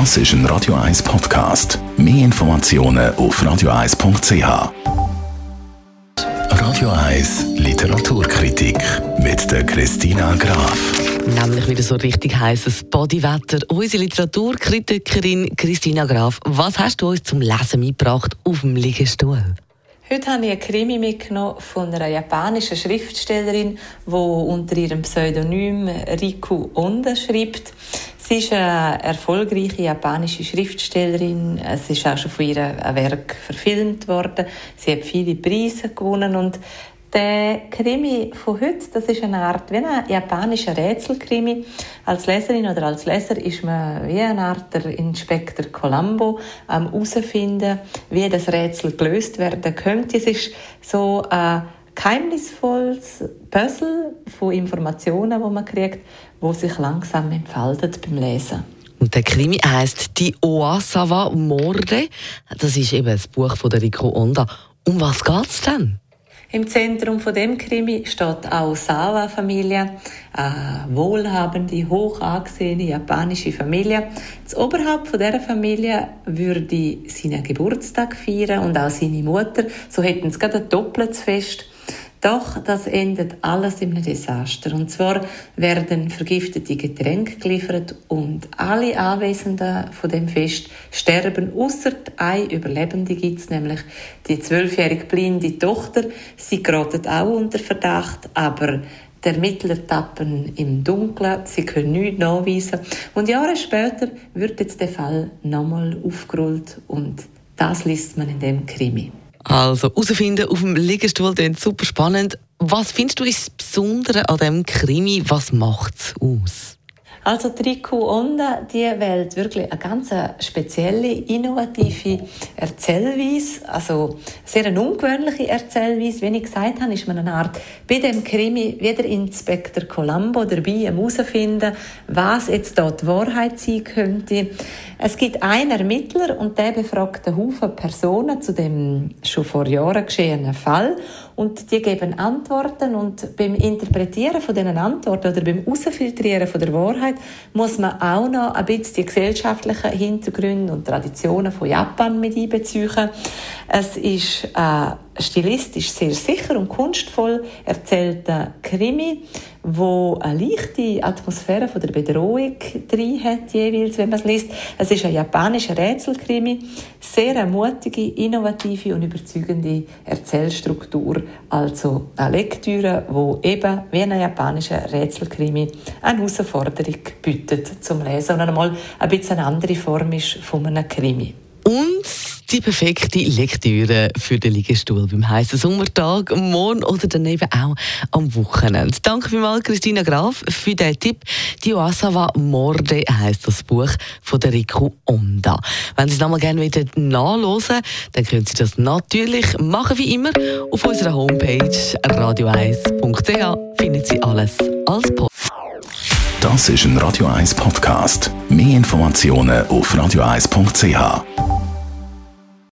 Das ist ein Radio 1 Podcast. Mehr Informationen auf radio1.ch. Radio 1 Literaturkritik mit der Christina Graf. Nämlich wieder so richtig heißes Bodywetter. Unsere Literaturkritikerin Christina Graf, was hast du uns zum Lesen mitgebracht auf dem Liegestuhl? Heute habe ich einen Krimi mitgenommen von einer japanischen Schriftstellerin, die unter ihrem Pseudonym Riku Onda schreibt. Sie ist eine erfolgreiche japanische Schriftstellerin. Es ist auch schon von ihr ein Werk verfilmt worden. Sie hat viele Preise gewonnen und der Krimi von heute, das ist eine Art wie ein japanischer Rätselkrimi. Als Leserin oder als Leser ist man wie eine Art der Inspektor Columbo am herausfinden, wie das Rätsel gelöst werden könnte. Es ist so ein geheimnisvolles Puzzle von Informationen, die man kriegt, wo sich langsam entfaltet beim Lesen. Und der Krimi heißt Die Oasawa Morde. Das ist eben das Buch von der Rico Onda. Um was geht es denn? Im Zentrum von dem Krimi steht auch Sawa-Familie, eine wohlhabende, hoch angesehene japanische Familie. Das Oberhaupt von dieser Familie würde seinen Geburtstag feiern und auch seine Mutter. So hätten sie gerade ein doppeltes Fest. Doch das endet alles in einem Desaster. Und zwar werden vergiftete Getränke geliefert und alle Anwesenden von dem Fest sterben, außer eine Überlebende gibt es, nämlich die zwölfjährige blinde Tochter. Sie gerät auch unter Verdacht, aber die Ermittler tappen im Dunkeln, sie können nichts nachweisen. Und Jahre später wird jetzt der Fall nochmal aufgerollt und das liest man in dem Krimi. Also, herausfinden auf dem Liegestuhl klingt super spannend. Was findest du ist das Besondere an diesem Krimi? Was macht es aus? Also Triku Onda, die wählt wirklich eine ganz spezielle, innovative Erzählweise, also sehr eine ungewöhnliche Erzählweise. Wie ich gesagt habe, ist man eine Art bei dem Krimi wie der Inspektor Columbo dabei, herauszufinden, was jetzt dort die Wahrheit sein könnte. Es gibt einen Ermittler und der befragt einen Haufen Personen zu dem schon vor Jahren geschehenen Fall und die geben Antworten und beim Interpretieren von diesen Antworten oder beim Ausfiltrieren von der Wahrheit muss man auch noch ein bisschen die gesellschaftlichen Hintergründe und Traditionen von Japan mit einbeziehen. Es ist äh, stilistisch sehr sicher und kunstvoll erzählter Krimi, wo eine leichte Atmosphäre von der Bedrohung drin hat, jeweils, wenn man es liest. Es ist ein japanischer Rätselkrimi, sehr eine mutige, innovative und überzeugende Erzählstruktur. Also eine Lektüre, wo eben wie ein japanischer Rätselkrimi eine Herausforderung bietet zum Lesen und einmal ein bisschen eine andere Form ist von einem Krimi. Und die perfekte Lektüre für den Liegestuhl beim heißen Sommertag, morgen oder daneben auch am Wochenende. Danke vielmals, Christina Graf, für den Tipp. Die Oasawa Morde heisst das Buch von der Riku Onda. Wenn Sie es nochmal gerne wieder nachlesen dann können Sie das natürlich machen wie immer. Auf unserer Homepage radio1.ch finden Sie alles als Post. Das ist ein Radio 1 Podcast. Mehr Informationen auf radio1.ch.